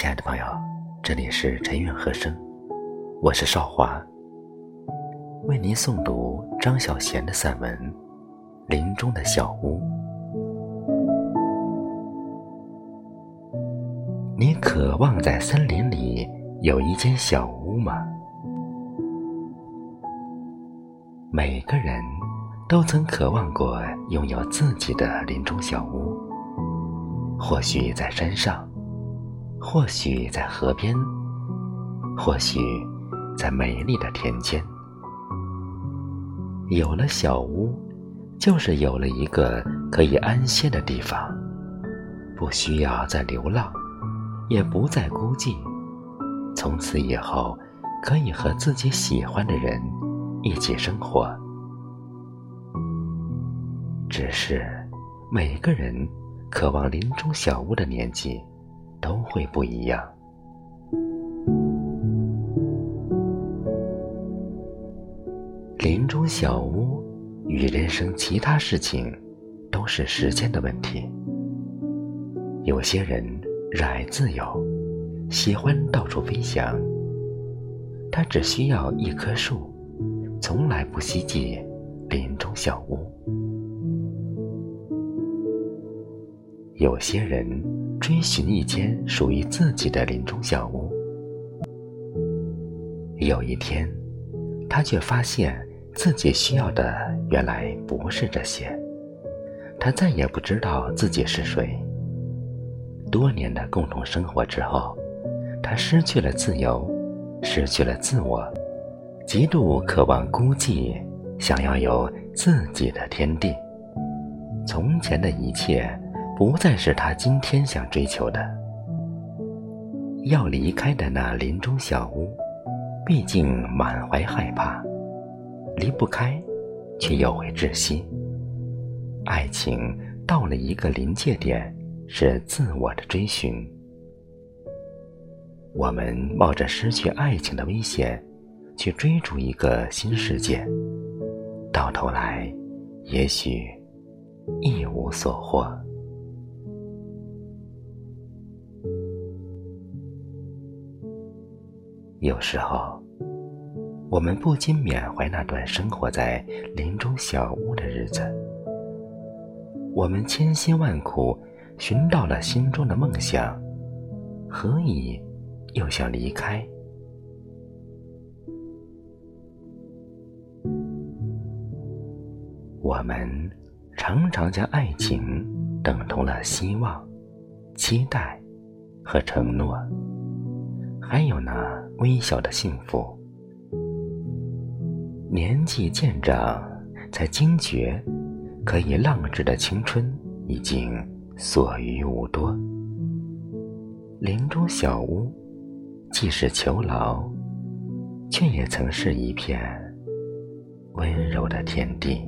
亲爱的朋友，这里是陈韵和声，我是少华，为您诵读张小娴的散文《林中的小屋》。你渴望在森林里有一间小屋吗？每个人都曾渴望过拥有自己的林中小屋，或许在山上。或许在河边，或许在美丽的田间，有了小屋，就是有了一个可以安歇的地方，不需要再流浪，也不再孤寂。从此以后，可以和自己喜欢的人一起生活。只是每个人渴望林中小屋的年纪。都会不一样。林中小屋与人生其他事情，都是时间的问题。有些人热爱自由，喜欢到处飞翔。他只需要一棵树，从来不希冀林中小屋。有些人。追寻一间属于自己的林中小屋。有一天，他却发现自己需要的原来不是这些。他再也不知道自己是谁。多年的共同生活之后，他失去了自由，失去了自我，极度渴望孤寂，想要有自己的天地。从前的一切。不再是他今天想追求的。要离开的那林中小屋，毕竟满怀害怕，离不开，却又会窒息。爱情到了一个临界点，是自我的追寻。我们冒着失去爱情的危险，去追逐一个新世界，到头来，也许一无所获。有时候，我们不禁缅怀那段生活在林中小屋的日子。我们千辛万苦寻到了心中的梦想，何以又想离开？我们常常将爱情等同了希望、期待和承诺。还有那微小的幸福，年纪渐长，才惊觉，可以浪掷的青春已经所余无多。林中小屋，既是囚牢，却也曾是一片温柔的天地。